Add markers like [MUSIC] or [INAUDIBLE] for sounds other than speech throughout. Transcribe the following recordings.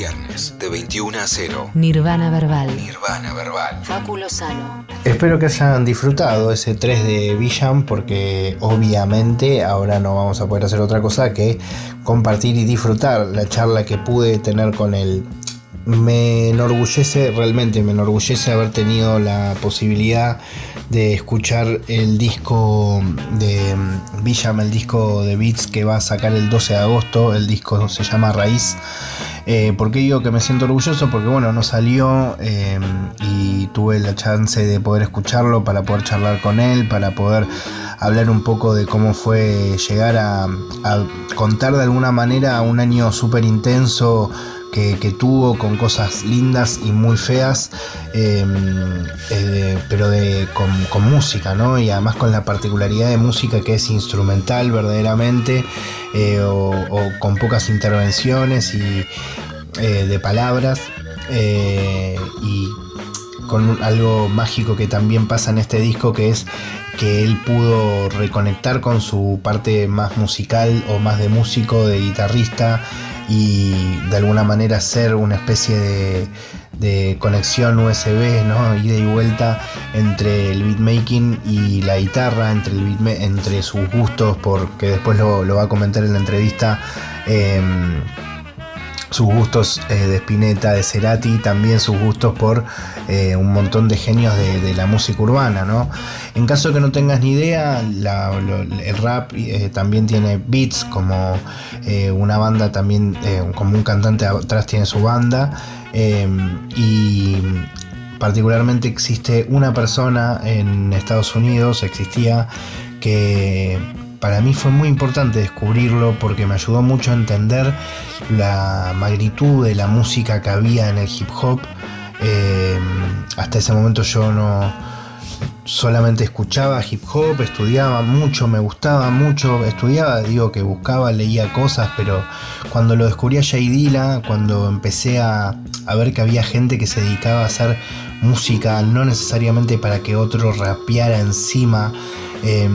viernes, de 21 a 0. Nirvana Verbal. Nirvana Verbal. Fáculo Sano. Espero que hayan disfrutado ese 3 de Villam porque obviamente ahora no vamos a poder hacer otra cosa que compartir y disfrutar la charla que pude tener con él. Me enorgullece, realmente me enorgullece haber tenido la posibilidad de escuchar el disco de Villam, el disco de Beats que va a sacar el 12 de agosto. El disco se llama Raíz. Eh, ¿Por qué digo que me siento orgulloso? Porque bueno, no salió eh, y tuve la chance de poder escucharlo para poder charlar con él, para poder hablar un poco de cómo fue llegar a, a contar de alguna manera un año súper intenso que, tuvo con cosas lindas y muy feas, eh, eh, pero de, con, música, ¿no? Y además con la particularidad de música que es instrumental verdaderamente, eh, o, o, con pocas intervenciones y de palabras, y con algo mágico que también pasa en este disco, que es que él pudo reconectar con su parte más musical o más de músico, de guitarrista, y de alguna manera hacer una especie de, conexión USB, ¿no? ida y vuelta entre el beatmaking y la guitarra, entre, el beat, entre sus gustos, porque después lo, va a comentar en la entrevista. Eh, sus gustos eh, de Spinetta, de Cerati, también sus gustos por eh, un montón de genios de, la música urbana, ¿no? En caso de que no tengas ni idea, el rap eh, también tiene beats, como una banda también, como un cantante atrás tiene su banda, y particularmente existe una persona en Estados Unidos, existía, que para mí fue muy importante descubrirlo porque me ayudó mucho a entender la magnitud de la música que había en el hip hop. Eh, hasta ese momento yo no solamente escuchaba hip hop, estudiaba mucho, me gustaba mucho, estudiaba, digo que buscaba, leía cosas, pero cuando lo descubrí a Jay Dilla, cuando empecé a, a ver que había gente que se dedicaba a hacer música, no necesariamente para que otro rapeara encima, eh,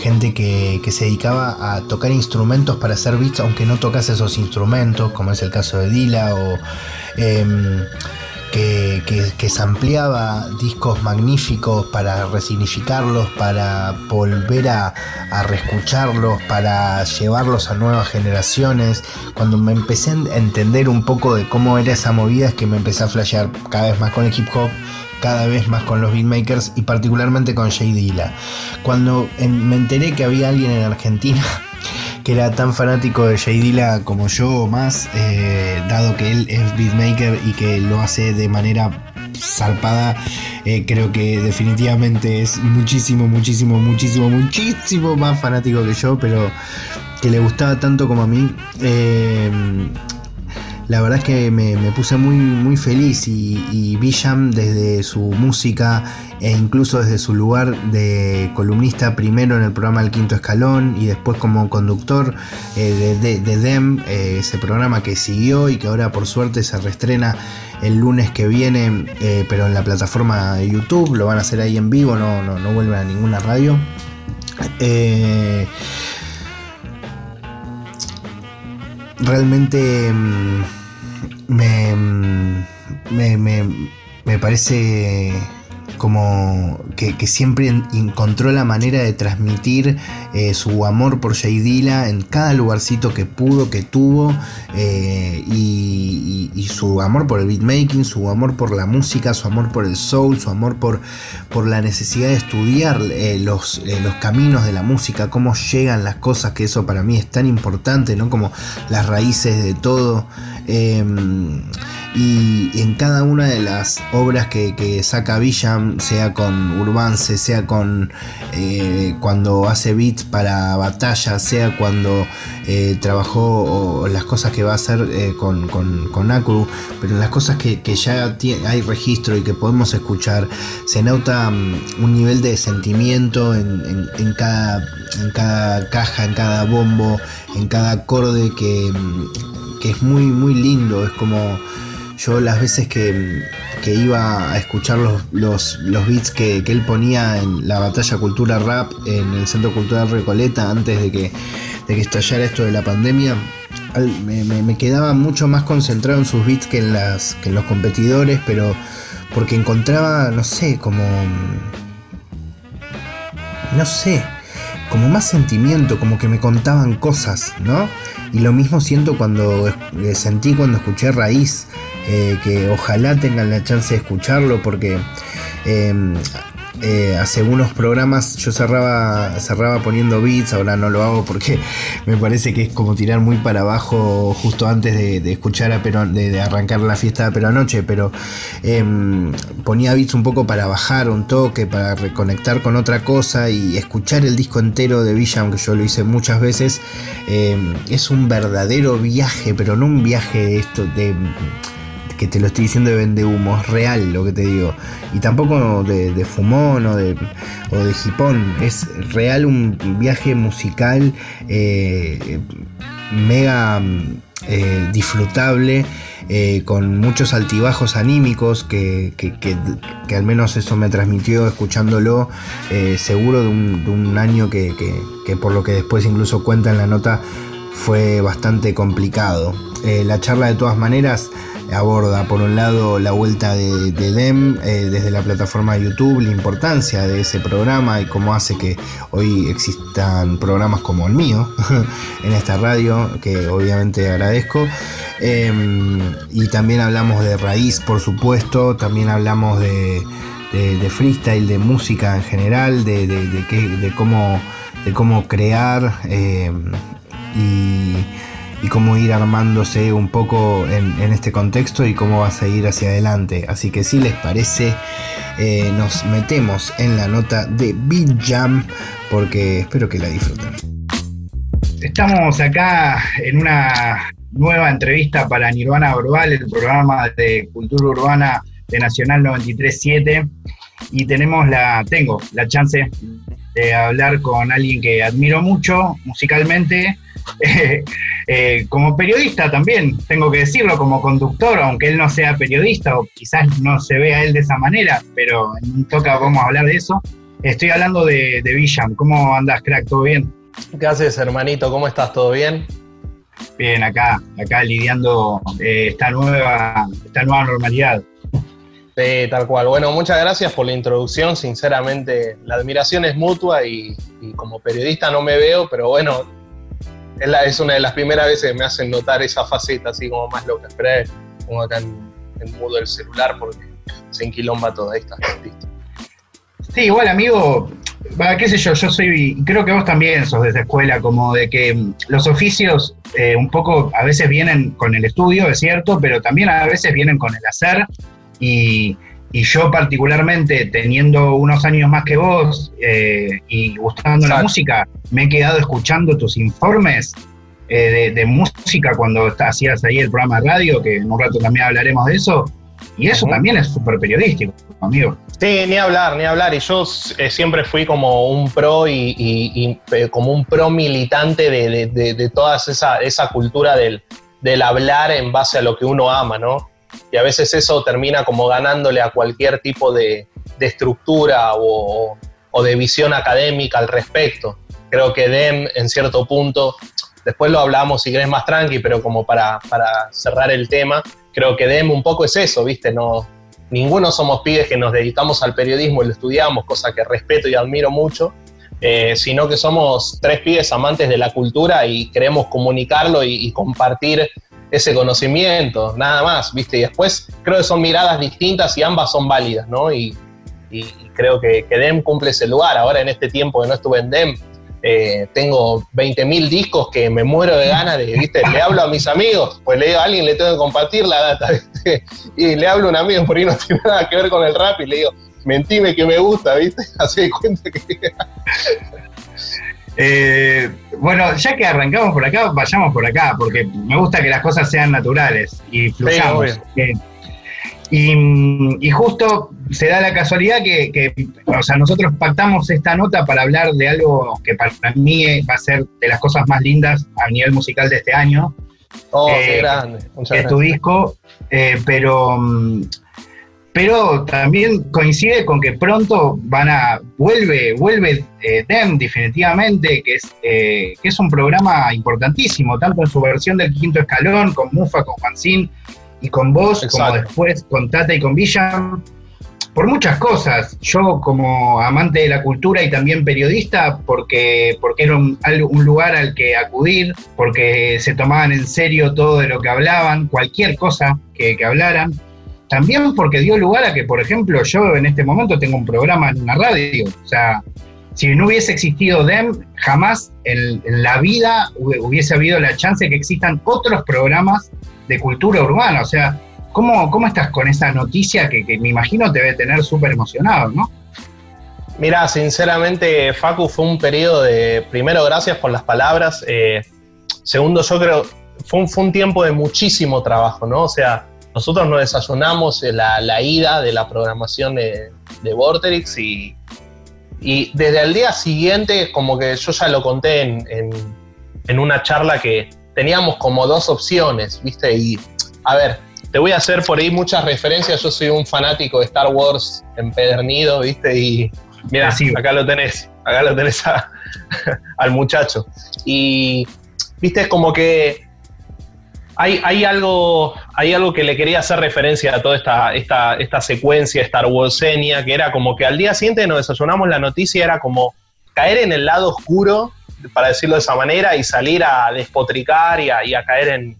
gente que, que, se dedicaba a tocar instrumentos para hacer beats, aunque no tocase esos instrumentos, como es el caso de Dila, o eh, que, que, que ampliaba discos magníficos para resignificarlos, para volver a, a reescucharlos, para llevarlos a nuevas generaciones. Cuando me empecé a entender un poco de cómo era esa movida, es que me empecé a flashear cada vez más con el hip hop cada vez más con los beatmakers y particularmente con Jay Dilla. Cuando me enteré que había alguien en Argentina que era tan fanático de Jay Dilla como yo o más, eh, dado que él es beatmaker y que lo hace de manera zarpada, eh, creo que definitivamente es muchísimo, muchísimo, muchísimo, muchísimo más fanático que yo, pero que le gustaba tanto como a mí. Eh, la verdad es que me, puse muy, muy feliz y, y Villam desde su música e incluso desde su lugar de columnista primero en el programa El Quinto Escalón y después como conductor eh, de, de, de, DEM, eh, ese programa que siguió y que ahora por suerte se reestrena el lunes que viene, eh, pero en la plataforma de YouTube, lo van a hacer ahí en vivo, no, no, no vuelven a ninguna radio. Realmente me, me, me, me parece como que, siempre encontró la manera de transmitir eh, su amor por Jay Dilla en cada lugarcito que pudo, que tuvo, eh, y, su amor por el beatmaking, su amor por la música, su amor por el soul, su amor por, por la necesidad de estudiar eh, los, los, caminos de la música, cómo llegan las cosas, que eso para mí es tan importante, ¿no? Como las raíces de todo. Y en cada una de las obras que, saca Villam, sea con Urbance, sea con eh, cuando hace beats para batalla, sea cuando eh, trabajó las cosas que va a hacer eh, con, con, con Akru, pero las cosas que, ya hay registro y que podemos escuchar, se nota um, un nivel de sentimiento en, en, en, cada, en cada caja, en cada bombo, en cada acorde que, que es muy, muy lindo, es como yo las veces que, que iba a escuchar los, los, los beats que, que, él ponía en la batalla Cultura Rap en el Centro Cultural Recoleta antes de que, de que estallara esto de la pandemia, me, quedaba mucho más concentrado en sus beats que en, las, que en los competidores, pero porque encontraba, no sé, como... No sé, como más sentimiento, como que me contaban cosas, ¿no? Y lo mismo siento cuando eh, sentí cuando escuché Raíz, eh, que ojalá tengan la chance de escucharlo porque em, eh, hace unos programas yo cerraba, cerraba poniendo beats, ahora no lo hago porque me parece que es como tirar muy para abajo justo antes de, escuchar a Perón, de, arrancar la fiesta de Pero Anoche, pero em, ponía beats un poco para bajar un toque, para reconectar con otra cosa y escuchar el disco entero de Villa, aunque yo lo hice muchas veces, em, es un verdadero viaje, pero no un viaje de esto de que te lo estoy diciendo de vende humo, es real lo que te digo. Y tampoco de, fumón o de, o de hipón, es real un viaje musical eh, mega eh, disfrutable. Eh, con muchos altibajos anímicos que, al menos eso me transmitió escuchándolo, seguro de un, año que, por lo que después incluso cuenta en la nota fue bastante complicado. la charla de todas maneras aborda por un lado la vuelta de, DEM eh, desde la plataforma de YouTube, la importancia de ese programa y cómo hace que hoy existan programas como el mío [LAUGHS] en esta radio, que obviamente agradezco. Em, y también hablamos de raíz, por supuesto, también hablamos de, freestyle, de música en general, de, de cómo, de cómo crear em, y y cómo ir armándose un poco en, este contexto y cómo va a seguir hacia adelante. Así que si les parece, eh, nos metemos en la nota de Beat Jam porque espero que la disfruten. Estamos acá en una nueva entrevista para Nirvana Verbal, el programa de cultura urbana de Nacional 937 y tenemos la tengo la chance de hablar con alguien que admiro mucho musicalmente [LAUGHS] Eh, como periodista también, tengo que decirlo, como conductor, aunque él no sea periodista o quizás no se vea él de esa manera, pero en toca vamos a hablar de eso. Estoy hablando de, de Villam. ¿Cómo andas, crack? ¿Todo bien? ¿Qué haces, hermanito? ¿Cómo estás? ¿Todo bien? Bien, acá, acá lidiando eh, esta, nueva, esta nueva normalidad. Sí, tal cual. Bueno, muchas gracias por la introducción. Sinceramente, la admiración es mutua y como periodista no me veo, pero bueno, es, una de las primeras veces que me hacen notar esa faceta así como más loca. Espera, pongo acá en, mudo el celular porque se enquilomba toda esta. Sí, igual amigo, qué sé yo, yo soy, creo que vos también sos de esa escuela, como de que mm, los oficios eh, un poco a veces vienen con el estudio, es cierto, pero también a veces vienen con el hacer y, y yo particularmente, teniendo unos años más que vos eh, y gustando la música, me he quedado escuchando tus informes eh, de, música cuando hacías ahí el programa de radio, que en un rato también hablaremos de eso. Y eso también es súper periodístico, amigo. Sí, ni hablar, ni hablar. Y yo eh, siempre fui como un pro y, como un pro militante de, toda esa, esa cultura del, del hablar en base a lo que uno ama, ¿no? Y a veces eso termina como ganándole a cualquier tipo de, estructura o, de visión académica al respecto. Creo que DEM en cierto punto, después lo hablamos si querés más tranqui, pero como para, cerrar el tema, creo que DEM un poco es eso, ¿viste? No, ninguno somos pibes que nos dedicamos al periodismo y lo estudiamos, cosa que respeto y admiro mucho, eh, sino que somos tres pibes amantes de la cultura y queremos comunicarlo y compartir ese conocimiento, nada más, ¿viste? Y después creo que son miradas distintas y ambas son válidas, ¿no? Y, creo que, DEM cumple ese lugar. Ahora en este tiempo que no estuve en DEM, eh, tengo 20.000 discos que me muero de ganas de, ¿viste? Le hablo a mis amigos, pues le digo a alguien, le tengo que compartir la data, ¿viste? Y le hablo a un amigo, por ahí no tiene nada que ver con el rap, y le digo, mentime que me gusta, ¿viste? [LAUGHS] Así de cuenta que... Eh, bueno, ya que arrancamos por acá, vayamos por acá, porque me gusta que las cosas sean naturales y fluyamos. Eh, y, justo se da la casualidad que, o sea, nosotros pactamos esta nota para hablar de algo que para mí va a ser de las cosas más lindas a nivel musical de este año. Oh, qué eh, grande. es tu disco, pero mm, pero también coincide con que pronto van a, vuelve, vuelve eh, DEM definitivamente, que es, eh, que es un programa importantísimo, tanto en su versión del quinto escalón, con Mufa, con Juancín y con vos, como después con Tata y con Villa, por muchas cosas. Yo como amante de la cultura y también periodista, porque, porque era un, un, lugar al que acudir, porque se tomaban en serio todo de lo que hablaban, cualquier cosa que, que hablaran. También porque dio lugar a que, por ejemplo, yo en este momento tengo un programa en una radio. O sea, si no hubiese existido DEM, jamás en, la vida hubiese habido la chance de que existan otros programas de cultura urbana. O sea, ¿cómo, cómo estás con esa noticia que, me imagino te debe tener súper emocionado, no? Mira, sinceramente, Facu, fue un periodo de, primero, gracias por las palabras. Eh, segundo, yo creo, fue un, fue un tiempo de muchísimo trabajo, ¿no? O sea, nosotros nos desayunamos la, la ida de la programación de, de Vorterix y, y, desde el día siguiente, como que yo ya lo conté en, en, una charla que teníamos como dos opciones, ¿viste? Y a ver, te voy a hacer por ahí muchas referencias. Yo soy un fanático de Star Wars empedernido, ¿viste? Y mira, sí, acá lo tenés, acá lo tenés [LAUGHS] al muchacho. Y, ¿viste? Como que hay, algo, hay algo que le quería hacer referencia a toda esta, esta, esta secuencia Star Warsenia, que era como que al día siguiente nos desayunamos la noticia, era como caer en el lado oscuro, para decirlo de esa manera, y salir a despotricar y a, caer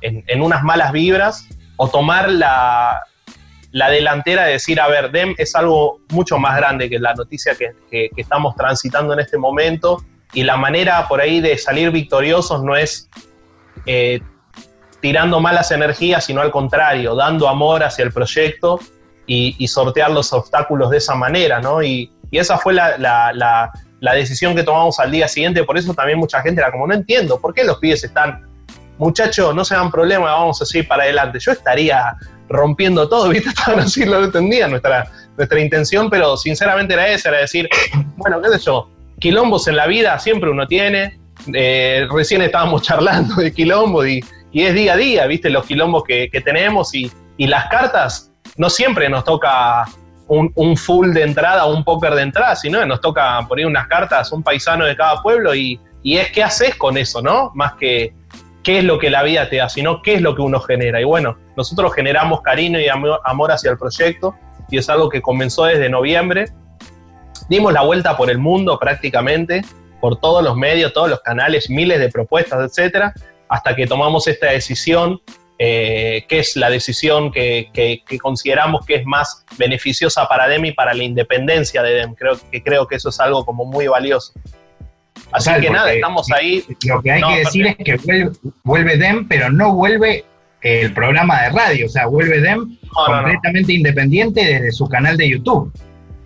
en, unas malas vibras, o tomar la, delantera de decir, a ver, DEM es algo mucho más grande que la noticia que, estamos transitando en este momento, y la manera por ahí de salir victoriosos no es... Eh, tirando malas energías, sino al contrario, dando amor hacia el proyecto y, sortear los obstáculos de esa manera, ¿no? Y, esa fue la, decisión que tomamos al día siguiente, por eso también mucha gente era como, no entiendo, ¿por qué los pibes están, muchachos, no se dan problema, vamos así para adelante? Yo estaría rompiendo todo, [LAUGHS] ¿viste? Estaban así, lo entendía nuestra, nuestra intención, pero sinceramente era esa, era decir, bueno, qué sé yo, quilombos en la vida siempre uno tiene, eh, recién estábamos charlando de quilombo y y es día a día, ¿viste? Los quilombos que, tenemos y, las cartas, no siempre nos toca un, full de entrada, un póker de entrada, sino que nos toca poner unas cartas, un paisano de cada pueblo y, es qué haces con eso, ¿no? Más que qué es lo que la vida te da, sino qué es lo que uno genera. Y bueno, nosotros generamos cariño y amor hacia el proyecto y es algo que comenzó desde noviembre. Dimos la vuelta por el mundo prácticamente, por todos los medios, todos los canales, miles de propuestas, etcétera hasta que tomamos esta decisión, eh, que es la decisión que, consideramos que es más beneficiosa para DEM y para la independencia de DEM. Creo que, creo que eso es algo como muy valioso. Así que nada, estamos ahí. Lo que hay que decir es que vuelve, DEM, pero no vuelve el programa de radio, o sea, vuelve DEM completamente independiente desde su canal de YouTube.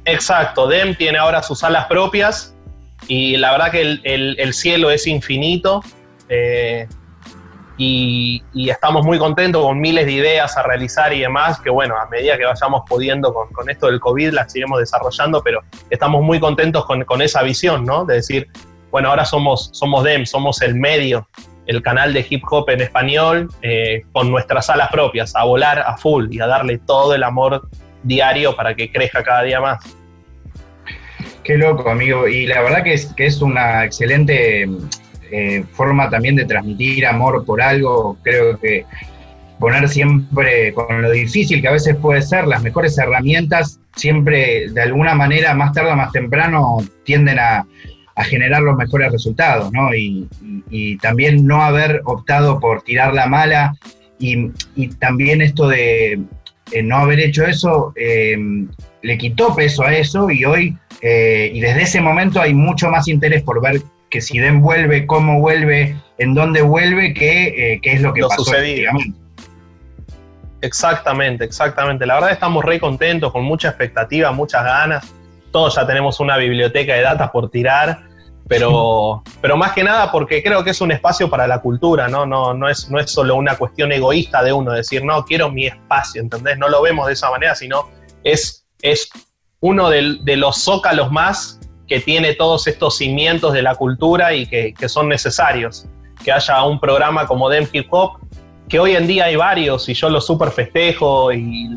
Exacto, DEM tiene ahora sus salas propias y la verdad que el, cielo es infinito. Eh, y, estamos muy contentos con miles de ideas a realizar y demás, que bueno, a medida que vayamos pudiendo con, esto del COVID las iremos desarrollando, pero estamos muy contentos con, con, esa visión, ¿no? De decir, bueno, ahora somos, somos DEM, somos el medio, el canal de hip hop en español, eh, con nuestras alas propias, a volar a full y a darle todo el amor diario para que crezca cada día más. Qué loco, amigo. Y la verdad que es, que es una excelente eh, forma también de transmitir amor por algo. Creo que poner siempre con lo difícil que a veces puede ser, las mejores herramientas, siempre de alguna manera, más tarde o más temprano, tienden a, generar los mejores resultados, ¿no? Y, también no haber optado por tirar la mala y, también esto de eh, no haber hecho eso eh, le quitó peso a eso y hoy, y desde ese momento hay mucho más interés por ver que si Den vuelve, cómo vuelve, en dónde vuelve, qué, eh, qué es lo que lo pasó. Exactamente, exactamente. La verdad estamos re contentos, con mucha expectativa, muchas ganas. Todos ya tenemos una biblioteca de datos por tirar, pero, pero más que nada porque creo que es un espacio para la cultura, ¿no? No, no, es, no es solo una cuestión egoísta de uno, decir, no, quiero mi espacio, ¿entendés? No lo vemos de esa manera, sino es, es uno de los zócalos más que tiene todos estos cimientos de la cultura y que, son necesarios. Que haya un programa como Dem Hip Hop, que hoy en día hay varios y yo lo super festejo y,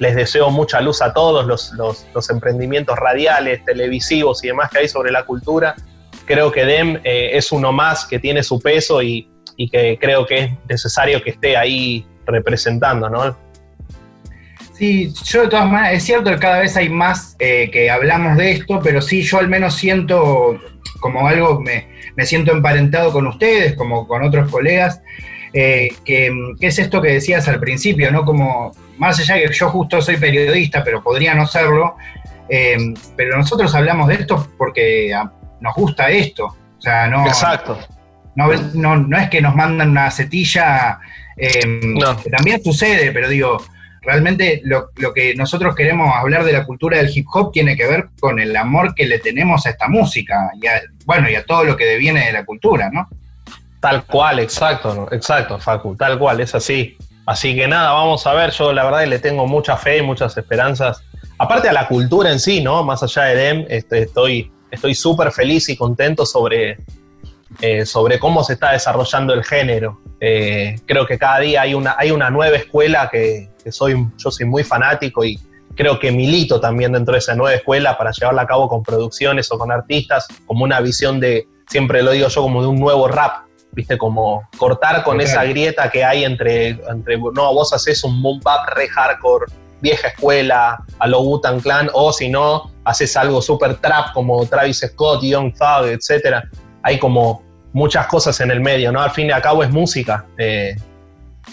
les deseo mucha luz a todos los, los, emprendimientos radiales, televisivos y demás que hay sobre la cultura. Creo que DEM eh, es uno más que tiene su peso y, y, que creo que es necesario que esté ahí representando, ¿no? Sí, yo de todas maneras, es cierto que cada vez hay más eh, que hablamos de esto, pero sí, yo al menos siento como algo, me, me siento emparentado con ustedes, como con otros colegas, eh, que, es esto que decías al principio, ¿no? Como, más allá de que yo justo soy periodista, pero podría no serlo, eh, pero nosotros hablamos de esto porque ah, nos gusta esto. O sea, no. Exacto. No, no, es que nos mandan una setilla, que también sucede, pero digo, realmente lo, que nosotros queremos hablar de la cultura del hip hop tiene que ver con el amor que le tenemos a esta música y a, bueno, y a todo lo que deviene de la cultura, ¿no? Tal cual, exacto, exacto, Facu, tal cual, es así. Así que nada, vamos a ver, yo la verdad le tengo mucha fe y muchas esperanzas. Aparte a la cultura en sí, ¿no? Más allá de DEM, este, estoy estoy súper feliz y contento sobre, eh, sobre cómo se está desarrollando el género. Eh, creo que cada día hay una, hay una nueva escuela que, soy, yo soy muy fanático y creo que milito también dentro de esa nueva escuela para llevarla a cabo con producciones o con artistas, como una visión de, siempre lo digo yo, como de un nuevo rap, ¿viste? Como cortar con esa grieta que hay entre, entre, no, vos haces un boom bap re hardcore, vieja escuela, a lo Wu-Tang Clan, o si no, haces algo súper trap como Travis Scott, Young Thug, etc. Hay como muchas cosas en el medio, ¿no? Al fin y al cabo es música. Eh,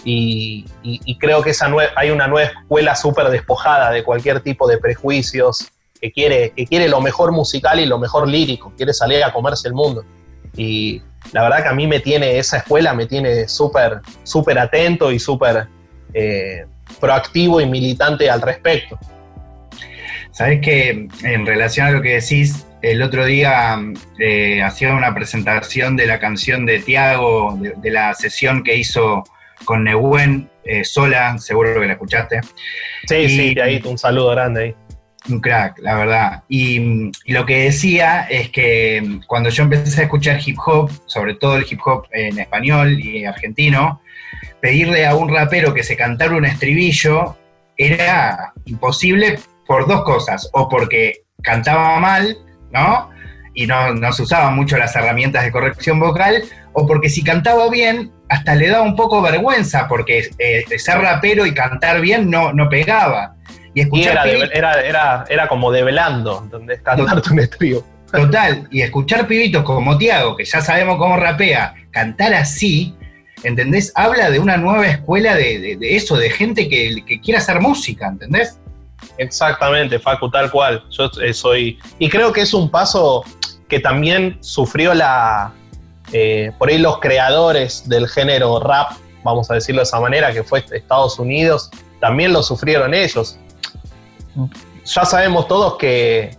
y, creo que esa hay una nueva escuela súper despojada de cualquier tipo de prejuicios, que quiere, que quiere lo mejor musical y lo mejor lírico, quiere salir a comerse el mundo. Y la verdad que a mí me tiene, esa escuela me tiene súper, atento y súper eh, proactivo y militante al respecto. Sabes que en relación a lo que decís, el otro día eh, hacía una presentación de la canción de Tiago, de, la sesión que hizo con Nehuen eh, sola, seguro que la escuchaste. Sí, sí, ahí un saludo grande ahí. Un crack, la verdad. Y, lo que decía es que cuando yo empecé a escuchar hip hop, sobre todo el hip hop en español y argentino, pedirle a un rapero que se cantara un estribillo era imposible por dos cosas, o porque cantaba mal, ¿no? Y no, se usaban mucho las herramientas de corrección vocal, o porque si cantaba bien, hasta le daba un poco vergüenza, porque eh, ser rapero y cantar bien no, no pegaba. Y, escuchar era, era, como develando, donde es cantarte un estribo. Total, y escuchar pibitos como Tiago, que ya sabemos cómo rapea, cantar así, ¿entendés? Habla de una nueva escuela de, eso, de gente que, que quiere hacer música, ¿entendés? Exactamente, Facu, tal cual. Yo eh, soy. Y creo que es un paso que también sufrió la. Eh, por ahí los creadores del género rap, vamos a decirlo de esa manera, que fue Estados Unidos, también lo sufrieron ellos. Ya sabemos todos que,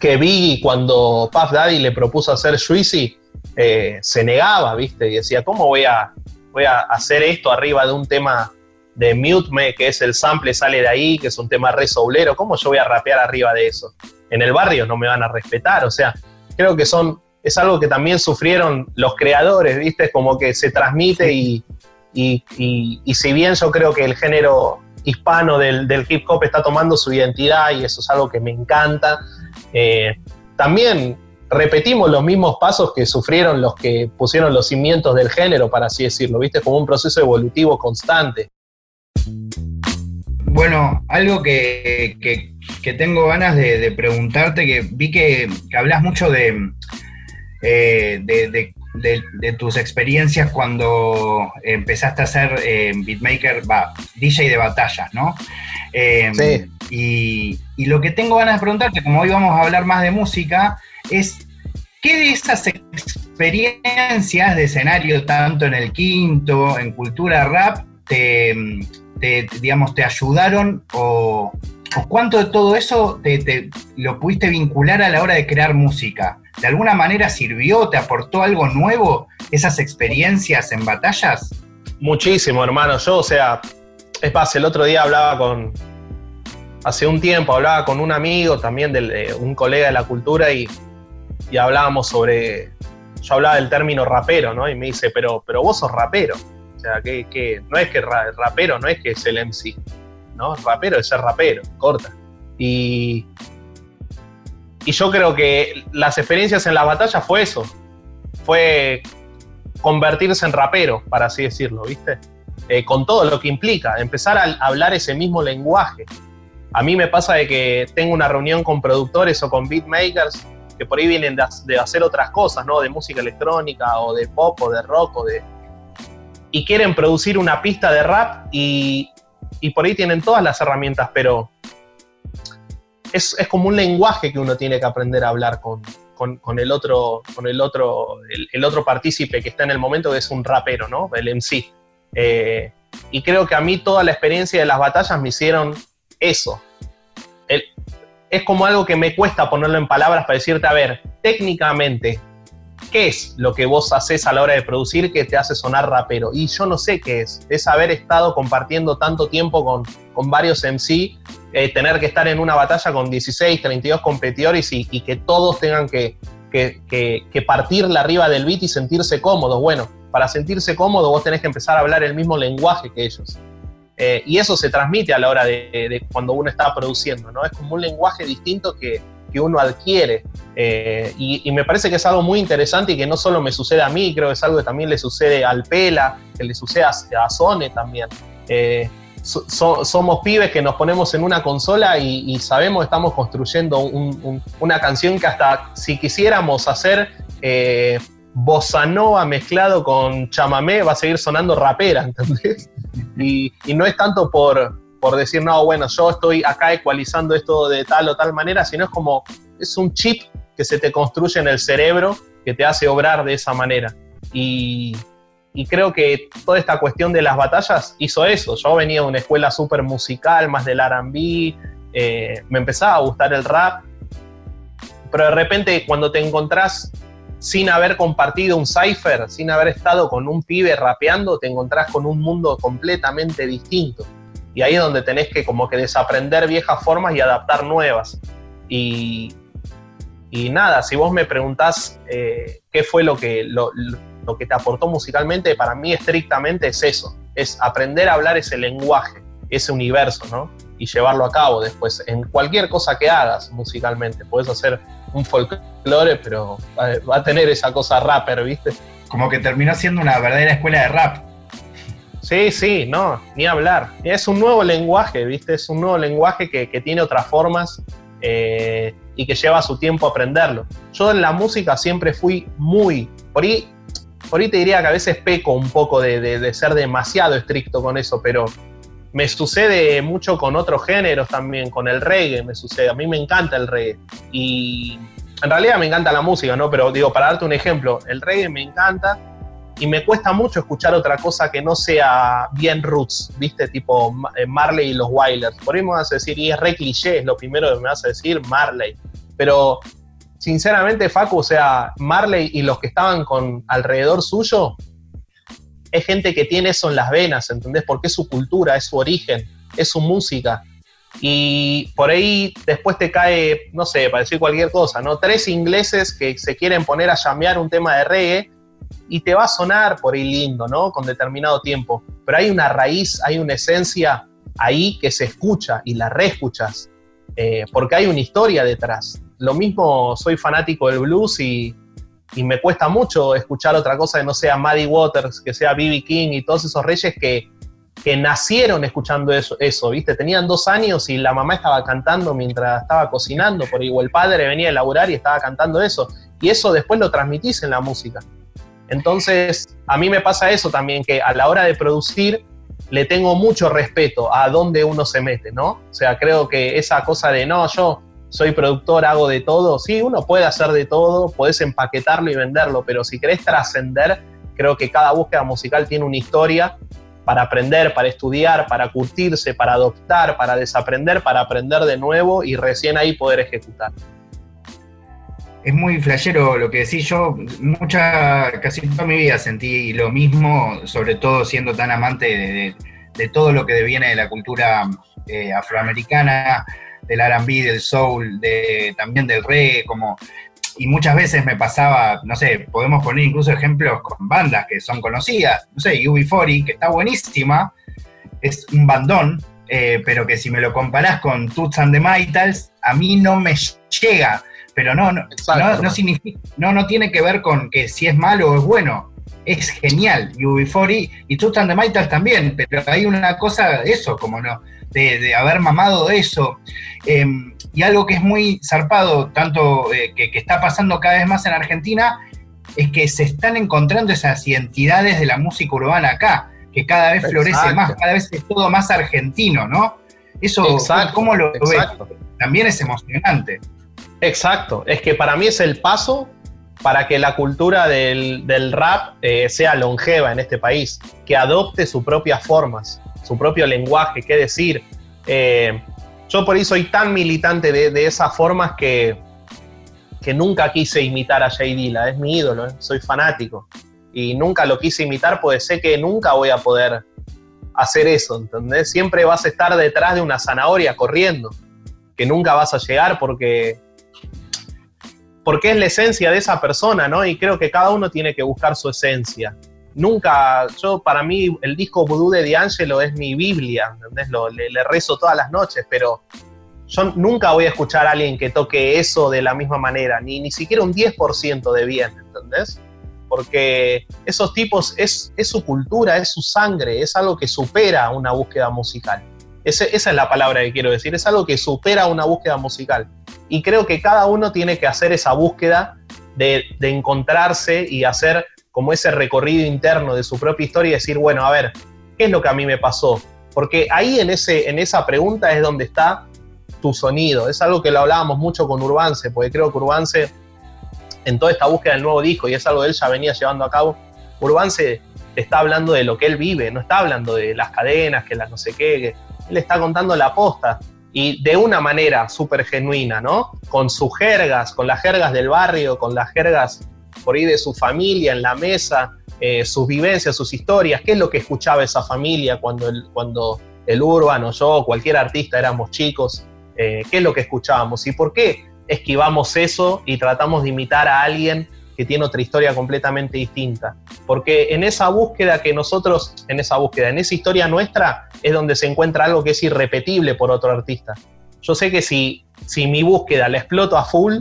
que Biggie, cuando Puff Daddy le propuso hacer Juicy, eh, se negaba, ¿viste? Y decía, ¿cómo voy a, voy a hacer esto arriba de un tema de Mute Me, que es el sample, sale de ahí, que es un tema re soulero, ¿cómo yo voy a rapear arriba de eso? En el barrio no me van a respetar, o sea, creo que son, es algo que también sufrieron los creadores, ¿viste? Como que se transmite y, y, si bien yo creo que el género hispano del, hip hop está tomando su identidad y eso es algo que me encanta, eh, también repetimos los mismos pasos que sufrieron los que pusieron los cimientos del género, para así decirlo, ¿viste? Como un proceso evolutivo constante. Bueno, algo que, tengo ganas de, preguntarte, que vi que, hablas mucho de, eh, de, tus experiencias cuando empezaste a ser eh, beatmaker, DJ de batallas, ¿no? Eh, sí. Y, lo que tengo ganas de preguntarte, como hoy vamos a hablar más de música, es ¿qué de esas experiencias de escenario, tanto en el quinto, en cultura rap, te, te, digamos, te ayudaron o, cuánto de todo eso te, lo pudiste vincular a la hora de crear música? ¿De alguna manera sirvió, te aportó algo nuevo esas experiencias en batallas? Muchísimo, hermano. Yo, o sea, es más, el otro día hablaba con, hace un tiempo hablaba con un amigo también, de, un colega de la cultura y, y, hablábamos sobre, yo hablaba del término rapero, ¿no? Y me dice, pero, pero vos sos rapero sea, que, no es que rapero, no es que es el MC. ¿no? Rapero es ser rapero, corta. Y, y yo creo que las experiencias en la batalla fue eso, fue convertirse en rapero, para así decirlo, ¿viste? Eh, con todo lo que implica, empezar a hablar ese mismo lenguaje. A mí me pasa de que tengo una reunión con productores o con beatmakers que por ahí vienen de, hacer otras cosas, ¿no? De música electrónica o de pop o de rock o de... Y quieren producir una pista de rap y, y por ahí tienen todas las herramientas, pero es, es, como un lenguaje que uno tiene que aprender a hablar con, con, el otro, con el otro, el, otro partícipe que está en el momento, que es un rapero, ¿no? El MC. Eh, y creo que a mí toda la experiencia de las batallas me hicieron eso. El, es como algo que me cuesta ponerlo en palabras para decirte, a ver, técnicamente, ¿qué es lo que vos haces a la hora de producir que te hace sonar rapero? Y yo no sé qué es. Es haber estado compartiendo tanto tiempo con, con varios MC, eh, tener que estar en una batalla con 16, 32 competidores y, que todos tengan que, que, que, partirle arriba del beat y sentirse cómodos. Bueno, para sentirse cómodo vos tenés que empezar a hablar el mismo lenguaje que ellos. Eh, y eso se transmite a la hora de, cuando uno está produciendo, ¿no? Es como un lenguaje distinto que, que uno adquiere. Eh, y, me parece que es algo muy interesante y que no solo me sucede a mí, creo que es algo que también le sucede al Pela, que le sucede a, a Sone también. Eh, somos pibes que nos ponemos en una consola y, sabemos que estamos construyendo una canción que hasta si quisiéramos hacer bossa nova mezclado con chamamé va a seguir sonando rapera, ¿entendés? Y, no es tanto por, por decir, no, bueno, yo estoy acá ecualizando esto de tal o tal manera, sino es como, es un chip que se te construye en el cerebro que te hace obrar de esa manera. Y, creo que toda esta cuestión de las batallas hizo eso. Yo venía de una escuela súper musical, más del RB, eh, me empezaba a gustar el rap, pero de repente cuando te encontrás sin haber compartido un cipher, sin haber estado con un pibe rapeando, te encontrás con un mundo completamente distinto. Y ahí es donde tenés que como que desaprender viejas formas y adaptar nuevas. Y, y nada, si vos me preguntás eh, qué fue lo que, lo, lo que te aportó musicalmente, para mí estrictamente es eso, es aprender a hablar ese lenguaje, ese universo, ¿no? Y llevarlo a cabo después en cualquier cosa que hagas musicalmente. Puedes hacer un folclore, pero va a tener esa cosa rapper, ¿viste? Como que terminó siendo una verdadera escuela de rap. Sí, sí, no, ni hablar. Es un nuevo lenguaje, ¿viste? Es un nuevo lenguaje que, tiene otras formas eh, y que lleva su tiempo aprenderlo. Yo en la música siempre fui muy, por ahí, por ahí te diría que a veces peco un poco de, de ser demasiado estricto con eso, pero me sucede mucho con otros géneros también, con el reggae me sucede. A mí me encanta el reggae. Y en realidad me encanta la música, ¿no? Pero digo, para darte un ejemplo, el reggae me encanta y me cuesta mucho escuchar otra cosa que no sea bien roots, ¿viste? Tipo eh, Marley y los Wailers. Por ahí me vas a decir, y es re cliché, es lo primero que me vas a decir, Marley. Pero sinceramente, Facu, o sea, Marley y los que estaban con alrededor suyo, es gente que tiene eso en las venas, ¿entendés? Porque es su cultura, es su origen, es su música. Y por ahí después te cae, no sé, para decir cualquier cosa, ¿no? Tres ingleses que se quieren poner a llamear un tema de reggae y te va a sonar por ahí lindo, ¿no? Con determinado tiempo. Pero hay una raíz, hay una esencia ahí que se escucha y la reescuchas, eh, porque hay una historia detrás. Lo mismo, soy fanático del blues y y me cuesta mucho escuchar otra cosa que no sea Maddie Waters, que sea B.B. King y todos esos reyes que, que nacieron escuchando eso, eso, ¿viste? Tenían dos años y la mamá estaba cantando mientras estaba cocinando, por igual el padre venía a laburar y estaba cantando eso. Y eso después lo transmitís en la música. Entonces, a mí me pasa eso también, que a la hora de producir le tengo mucho respeto a dónde uno se mete, ¿no? O sea, creo que esa cosa de, no, yo soy productor, hago de todo. Sí, uno puede hacer de todo, puedes empaquetarlo y venderlo, pero si querés trascender, creo que cada búsqueda musical tiene una historia para aprender, para estudiar, para curtirse, para adoptar, para desaprender, para aprender de nuevo y recién ahí poder ejecutar. Es muy flashero lo que decís yo, mucha, casi toda mi vida sentí lo mismo, sobre todo siendo tan amante de, todo lo que deviene de la cultura eh, afroamericana, del R&B, del soul, de, también del reggae, como... Y muchas veces me pasaba, no sé, podemos poner incluso ejemplos con bandas que son conocidas, no sé, UB40, que está buenísima, es un bandón, eh, pero que si me lo comparás con Toots and the Maytals, a mí no me llega. Pero no, no, no, no, significa, no, no tiene que ver con que si es malo o es bueno. Es genial, UB40 y Toots and the Maytals también, pero hay una cosa, eso, como no, de, haber mamado eso. Em, y algo que es muy zarpado, tanto eh, que, que, está pasando cada vez más en Argentina, es que se están encontrando esas identidades de la música urbana acá, que cada vez florece más, cada vez es todo más argentino, ¿no? Eso, ¿cómo lo ves? También es emocionante. Exacto, es que para mí es el paso para que la cultura del, rap eh, sea longeva en este país, que adopte sus propias formas, su propio lenguaje, qué decir. Eh, yo por eso soy tan militante de, esas formas que, que nunca quise imitar a Jay Dilla, es mi ídolo, ¿eh? soy fanático. Y nunca lo quise imitar, pues sé que nunca voy a poder hacer eso, ¿entendés? Siempre vas a estar detrás de una zanahoria corriendo, que nunca vas a llegar porque porque es la esencia de esa persona, ¿no? Y creo que cada uno tiene que buscar su esencia nunca, yo para mí el disco Voodoo de D'Angelo es mi Biblia, ¿entendés? Lo, le, rezo todas las noches, pero yo nunca voy a escuchar a alguien que toque eso de la misma manera, ni, ni siquiera un 10% de bien, ¿entendés? Porque esos tipos es, es, su cultura, es su sangre, es algo que supera una búsqueda musical. Esa es la palabra que quiero decir, es algo que supera una búsqueda musical. Y creo que cada uno tiene que hacer esa búsqueda de, encontrarse y hacer como ese recorrido interno de su propia historia y decir, bueno, a ver, ¿qué es lo que a mí me pasó? Porque ahí en, ese, en esa pregunta es donde está tu sonido. Es algo que lo hablábamos mucho con Urbance, porque creo que Urbance, en toda esta búsqueda del nuevo disco, y es algo que él ya venía llevando a cabo, Urbance está hablando de lo que él vive, no está hablando de las cadenas, que las no sé qué, él está contando la posta. Y de una manera súper genuina, ¿no? Con sus jergas, con las jergas del barrio, con las jergas por ahí de su familia en la mesa, eh, sus vivencias, sus historias, qué es lo que escuchaba esa familia cuando el, cuando el yo, cualquier artista éramos chicos, eh, qué es lo que escuchábamos y por qué esquivamos eso y tratamos de imitar a alguien que tiene otra historia completamente distinta. Porque en esa búsqueda que nosotros, en esa búsqueda, en esa historia nuestra, es donde se encuentra algo que es irrepetible por otro artista. Yo sé que si, si mi búsqueda la exploto a full,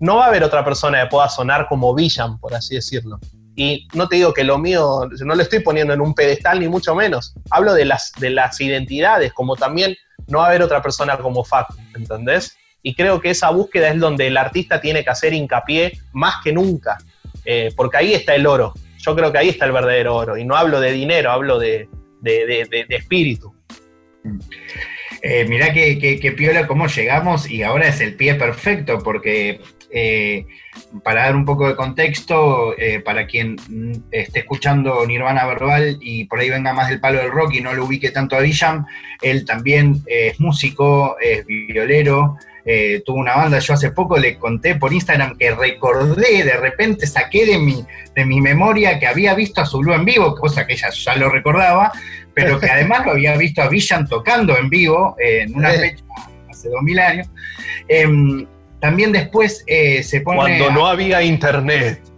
no va a haber otra persona que pueda sonar como Villan, por así decirlo. Y no te digo que lo mío, no lo estoy poniendo en un pedestal ni mucho menos. Hablo de las, de las identidades, como también no va a haber otra persona como Facu, ¿entendés? Y creo que esa búsqueda es donde el artista tiene que hacer hincapié más que nunca, eh, porque ahí está el oro. Yo creo que ahí está el verdadero oro. Y no hablo de dinero, hablo de, espíritu. Eh, mirá que, que, piola cómo llegamos y ahora es el pie perfecto porque eh, para dar un poco de contexto, eh, para quien esté escuchando Nirvana Verbal y por ahí venga más del palo del rock y no lo ubique tanto a Villam, él también es músico, es violero, eh, tuvo una banda, yo hace poco le conté por Instagram que recordé, de repente saqué de mi, de mi memoria que había visto a Zulu en vivo, cosa que ella ya lo recordaba, pero que además lo había visto a Villam tocando en vivo en una fecha hace 2000 años. Em, también después eh, se pone. Cuando no había internet. [LAUGHS]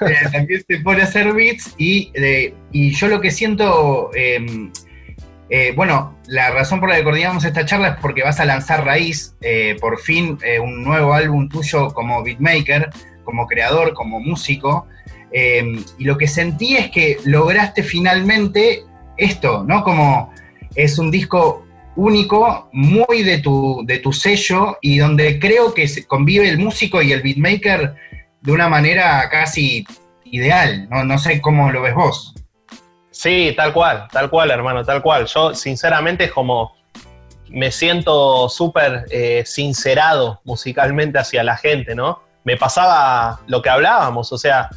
Eh, también se pone a hacer beats y, y yo lo que siento. Eh, bueno, la razón por la que coordinamos esta charla es porque vas a lanzar Raíz, por fin, un nuevo álbum tuyo como beatmaker, como creador, como músico. Y lo que sentí es que lograste finalmente esto, ¿no? Como es un disco único, muy de tu, de tu sello y donde creo que convive el músico y el beatmaker de una manera casi ideal. No, no sé cómo lo ves vos. Sí, tal cual, tal cual, hermano, tal cual. Yo, sinceramente, es como me siento súper eh, sincerado musicalmente hacia la gente, ¿no? Me pasaba lo que hablábamos, o sea,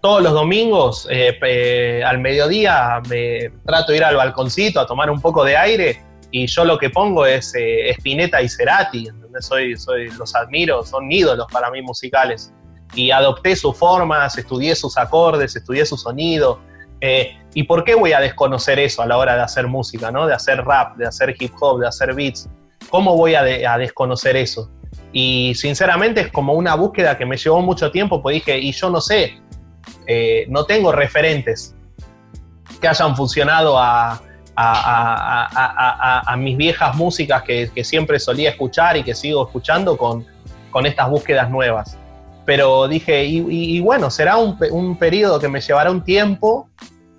todos los domingos eh, al mediodía me trato de ir al balconcito a tomar un poco de aire y yo lo que pongo es eh, Spinetta y Cerati, Soy, soy, los admiro, son ídolos para mí musicales. Y adopté sus formas, estudié sus acordes, estudié su sonido. Eh, ¿Y por qué voy a desconocer eso a la hora de hacer música, ¿no? de hacer rap, de hacer hip hop, de hacer beats? ¿Cómo voy a, desconocer eso? Y sinceramente es como una búsqueda que me llevó mucho tiempo, pues dije, y yo no sé, eh, no tengo referentes que hayan funcionado a, mis viejas músicas que, siempre solía escuchar y que sigo escuchando con, con estas búsquedas nuevas. Pero dije, y, bueno, será un, un periodo que me llevará un tiempo,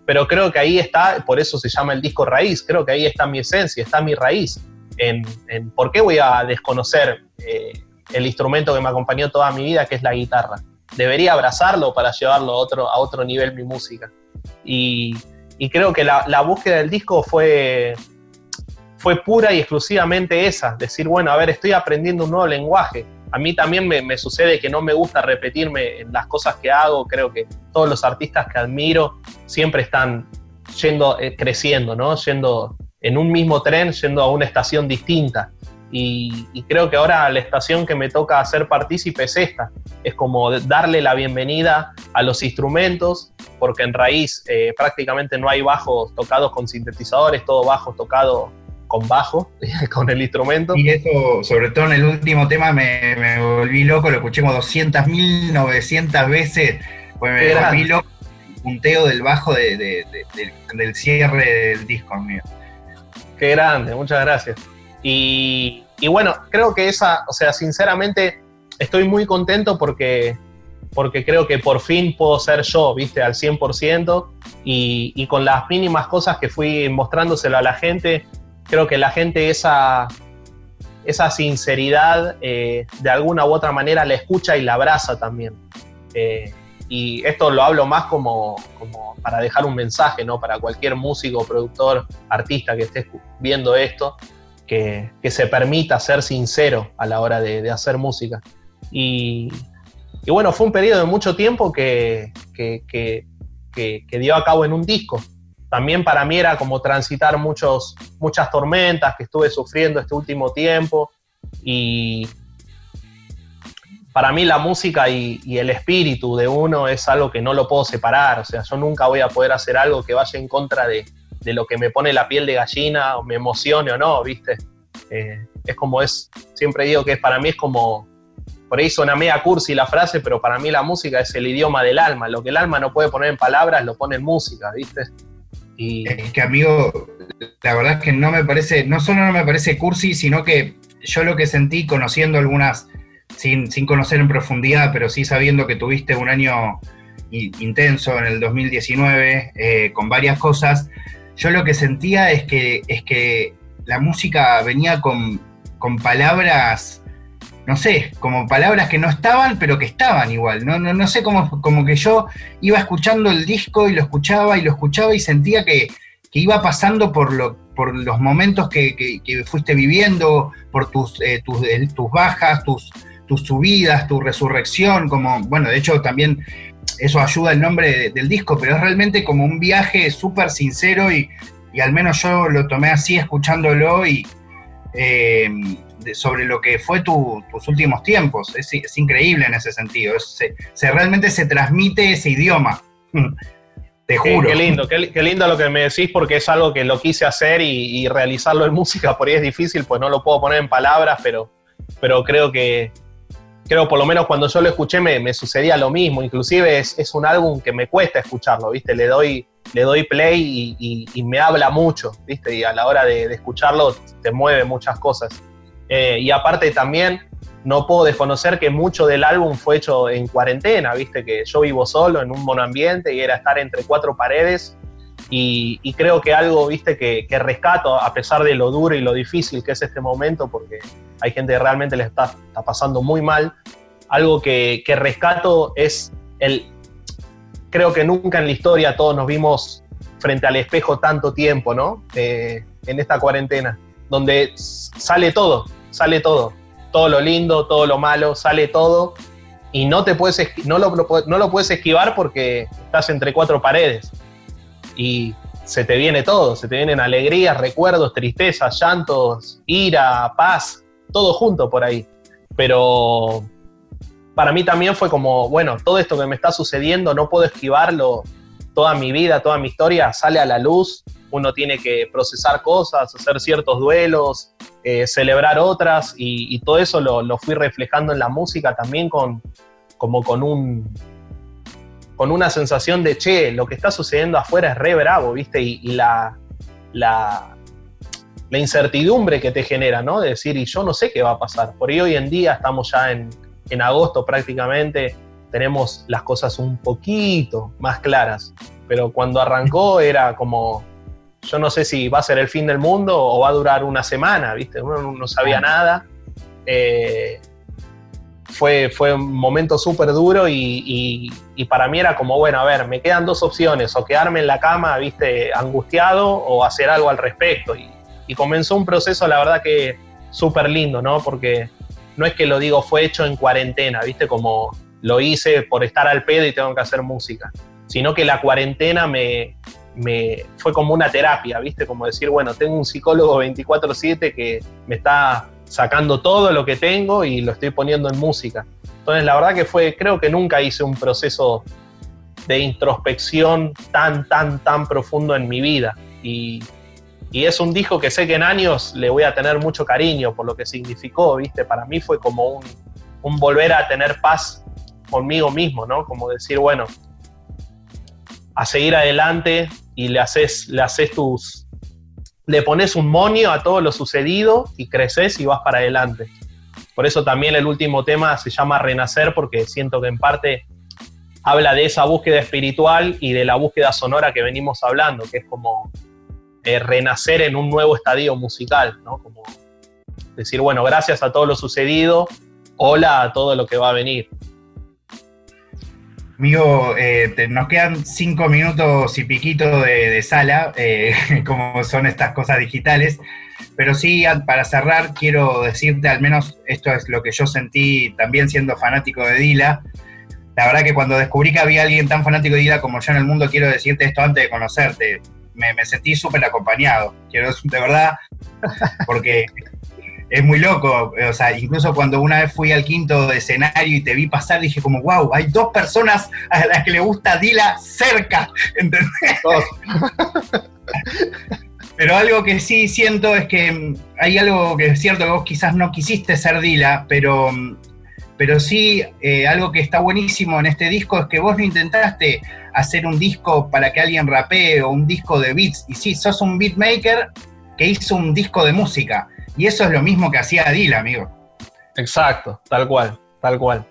pero creo que ahí está, por eso se llama el disco raíz, creo que ahí está mi esencia, está mi raíz, en, por qué voy a desconocer eh, el instrumento que me acompañó toda mi vida, que es la guitarra. Debería abrazarlo para llevarlo a otro, a otro nivel mi música. Y, y creo que la, la, búsqueda del disco fue, fue pura y exclusivamente esa, decir, bueno, a ver, estoy aprendiendo un nuevo lenguaje, a mí también me, sucede que no me gusta repetirme en las cosas que hago. Creo que todos los artistas que admiro siempre están yendo, eh, creciendo, ¿no? Yendo en un mismo tren, yendo a una estación distinta. Y, creo que ahora la estación que me toca hacer partícipe es esta. Es como darle la bienvenida a los instrumentos, porque en raíz eh, prácticamente no hay bajos tocados con sintetizadores, todo bajo tocado con bajo, [LAUGHS] con el instrumento. Y eso, sobre todo en el último tema, me, volví loco, lo escuché como 200.000, 900 veces, pues me volví loco el punteo del bajo del, cierre del disco mío. Qué grande, muchas gracias. Y, bueno, creo que esa, o sea, sinceramente, estoy muy contento porque porque creo que por fin puedo ser yo, viste, al 100%, y, y, con las mínimas cosas que fui mostrándoselo a la gente, creo que la gente esa, esa sinceridad eh, de alguna u otra manera la escucha y la abraza también. Eh, y esto lo hablo más como, como, para dejar un mensaje, ¿no? Para cualquier músico, productor, artista que esté viendo esto, que, que se permita ser sincero a la hora de, hacer música. Y, y, bueno, fue un periodo de mucho tiempo que, que, que dio a cabo en un disco también para mí era como transitar muchos, muchas tormentas que estuve sufriendo este último tiempo y para mí la música y, el espíritu de uno es algo que no lo puedo separar, o sea, yo nunca voy a poder hacer algo que vaya en contra de, lo que me pone la piel de gallina o me emocione o no, ¿viste? Eh, es como es, siempre digo que para mí es como, por ahí suena media cursi la frase, pero para mí la música es el idioma del alma, lo que el alma no puede poner en palabras lo pone en música, ¿viste? Es que, amigo, la verdad es que no me parece, no solo no me parece cursi, sino que yo lo que sentí conociendo algunas, sin, conocer en profundidad, pero sí sabiendo que tuviste un año intenso en el 2019 eh, con varias cosas, yo lo que sentía es que, es que la música venía con, con palabras no sé, como palabras que no estaban, pero que estaban igual. No, no, no sé, cómo, como que yo iba escuchando el disco y lo escuchaba y lo escuchaba y sentía que, iba pasando por, lo, por los momentos que, fuiste viviendo, por tus, eh, tus, tus, bajas, tus, tus subidas, tu resurrección, como, bueno, de hecho también eso ayuda el nombre del disco, pero es realmente como un viaje súper sincero y, y, al menos yo lo tomé así escuchándolo y... Eh, sobre lo que fue tus últimos tiempos. Es, increíble en ese sentido. se, realmente se transmite ese idioma. [LAUGHS] Te juro. Qué, lindo, qué, lindo lo que me decís porque es algo que lo quise hacer y, realizarlo en [LAUGHS] música por ahí es difícil, pues no lo puedo poner en palabras, pero, pero creo que, creo por lo menos cuando yo lo escuché me, sucedía lo mismo. Inclusive es, un álbum que me cuesta escucharlo, ¿viste? Le doy, le doy play y, me habla mucho, ¿viste? Y a la hora de, de escucharlo te mueve muchas cosas. Eh, y aparte también no puedo desconocer que mucho del álbum fue hecho en cuarentena, viste que yo vivo solo en un monoambiente y era estar entre cuatro paredes. Y, creo que algo, viste, que, rescato a pesar de lo duro y lo difícil que es este momento, porque hay gente que realmente le está, pasando muy mal, algo que, rescato es el, creo que nunca en la historia todos nos vimos frente al espejo tanto tiempo, ¿no? Eh, en esta cuarentena, donde sale todo, sale todo. Todo lo lindo, todo lo malo, sale todo. Y no, te puedes, no, lo, no lo puedes esquivar porque estás entre cuatro paredes. Y se te viene todo, se te vienen alegrías, recuerdos, tristezas, llantos, ira, paz, todo junto por ahí. Pero para mí también fue como, bueno, todo esto que me está sucediendo no puedo esquivarlo, toda mi vida, toda mi historia sale a la luz uno tiene que procesar cosas, hacer ciertos duelos, eh, celebrar otras y, todo eso lo, fui reflejando en la música también con, como con un con una sensación de, che, lo que está sucediendo afuera es re bravo, ¿viste? Y, la, la, incertidumbre que te genera, ¿no? De decir, y yo no sé qué va a pasar. Por ahí hoy en día estamos ya en, en agosto prácticamente, tenemos las cosas un poquito más claras, pero cuando arrancó era como, yo no sé si va a ser el fin del mundo o va a durar una semana, ¿viste? Uno no sabía nada. Eh, fue, fue un momento súper duro y, para mí era como, bueno, a ver, me quedan dos opciones, o quedarme en la cama, viste, angustiado, o hacer algo al respecto. Y, comenzó un proceso, la verdad que súper lindo, ¿no? Porque no es que lo digo, fue hecho en cuarentena, viste, como lo hice por estar al pedo y tengo que hacer música, sino que la cuarentena me, fue como una terapia, viste, como decir, bueno, tengo un psicólogo 24/7 que me está sacando todo lo que tengo y lo estoy poniendo en música. Entonces, la verdad que fue, creo que nunca hice un proceso de introspección tan, tan, tan profundo en mi vida. Y, es un disco que sé que en años le voy a tener mucho cariño por lo que significó, ¿viste? Para mí fue como un, un volver a tener paz conmigo mismo, ¿no? Como decir, bueno, a seguir adelante y le haces, le haces tus, le pones un monio a todo lo sucedido y creces y vas para adelante. Por eso también el último tema se llama Renacer, porque siento que en parte habla de esa búsqueda espiritual y de la búsqueda sonora que venimos hablando, que es como eh, renacer en un nuevo estadio musical, ¿no? Como decir, bueno, gracias a todo lo sucedido, hola a todo lo que va a venir. Amigo, eh, nos quedan cinco minutos y piquito de, sala, eh, [LAUGHS] como son estas cosas digitales, pero sí, para cerrar, quiero decirte, al menos esto es lo que yo sentí también siendo fanático de Dila. La verdad que cuando descubrí que había alguien tan fanático de Dila como yo en el mundo, quiero decirte esto antes de conocerte. Me, me sentí súper acompañado, quiero de verdad, porque es muy loco. O sea, incluso cuando una vez fui al quinto de escenario y te vi pasar, dije como, wow, hay dos personas a las que le gusta Dila cerca, [LAUGHS] ¿entendés? [LAUGHS] Pero algo que sí siento es que mm, hay algo que es cierto que vos quizás no quisiste ser Dila, pero, mm, pero sí eh, algo que está buenísimo en este disco es que vos no intentaste hacer un disco para que alguien rapee o un disco de beats. Y sí, sos un beatmaker que hizo un disco de música. Y eso es lo mismo que hacía Dila, amigo. Exacto, tal cual, tal cual.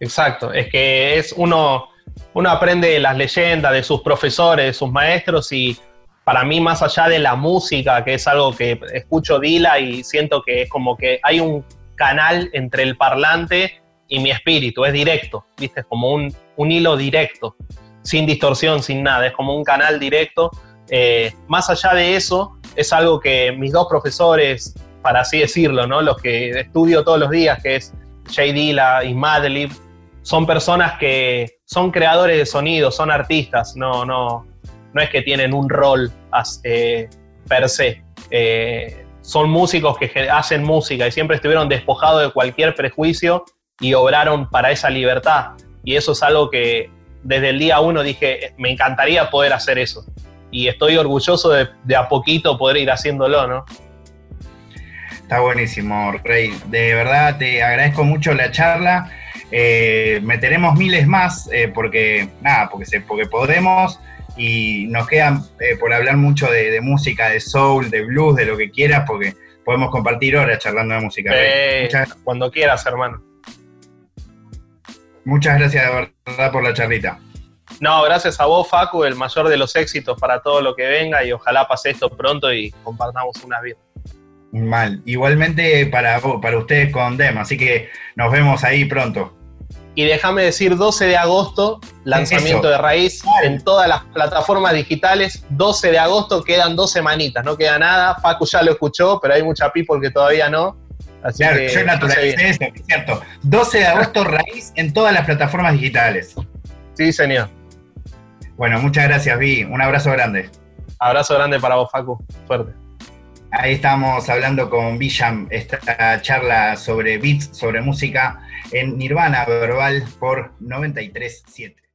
Exacto. Es que es uno, uno aprende de las leyendas, de sus profesores, de sus maestros, y para mí, más allá de la música, que es algo que escucho Dila y siento que es como que hay un canal entre el parlante y mi espíritu, es directo, ¿viste? Es como un, un hilo directo, sin distorsión, sin nada, es como un canal directo. Eh, más allá de eso, es algo que mis dos profesores, para así decirlo, ¿no? Los que estudio todos los días, que es Jay Dilla y Madlib, son personas que son creadores de sonido, son artistas, no, no, no es que tienen un rol eh, per se. Eh, son músicos que hacen música y siempre estuvieron despojados de cualquier prejuicio y obraron para esa libertad. Y eso es algo que desde el día uno dije, me encantaría poder hacer eso. Y estoy orgulloso de, de a poquito poder ir haciéndolo, ¿no? Está buenísimo, Rey. De verdad te agradezco mucho la charla. Eh, meteremos miles más eh, porque, nada, porque, porque podemos y nos quedan eh, por hablar mucho de, música, de soul, de blues, de lo que quieras, porque podemos compartir horas charlando de música. cuando quieras, hermano. Muchas gracias de verdad por la charlita. No, gracias a vos, Facu, el mayor de los éxitos para todo lo que venga y ojalá pase esto pronto y compartamos unas vidas. Mal. Igualmente para, para ustedes con Dem, así que nos vemos ahí pronto. Y déjame decir, 12 de agosto, lanzamiento de raíz en todas las plataformas digitales. 12 de agosto, quedan dos semanitas, no queda nada. Facu ya lo escuchó, pero hay mucha people que todavía no. Así claro, que yo naturalicé eso, es cierto. 12 de agosto, raíz en todas las plataformas digitales. Sí, señor. Bueno, muchas gracias, Vi. Un abrazo grande. Abrazo grande para vos, Facu. Suerte. Ahí estamos hablando con Villam, esta charla sobre beats, sobre música en Nirvana Verbal por 93.7.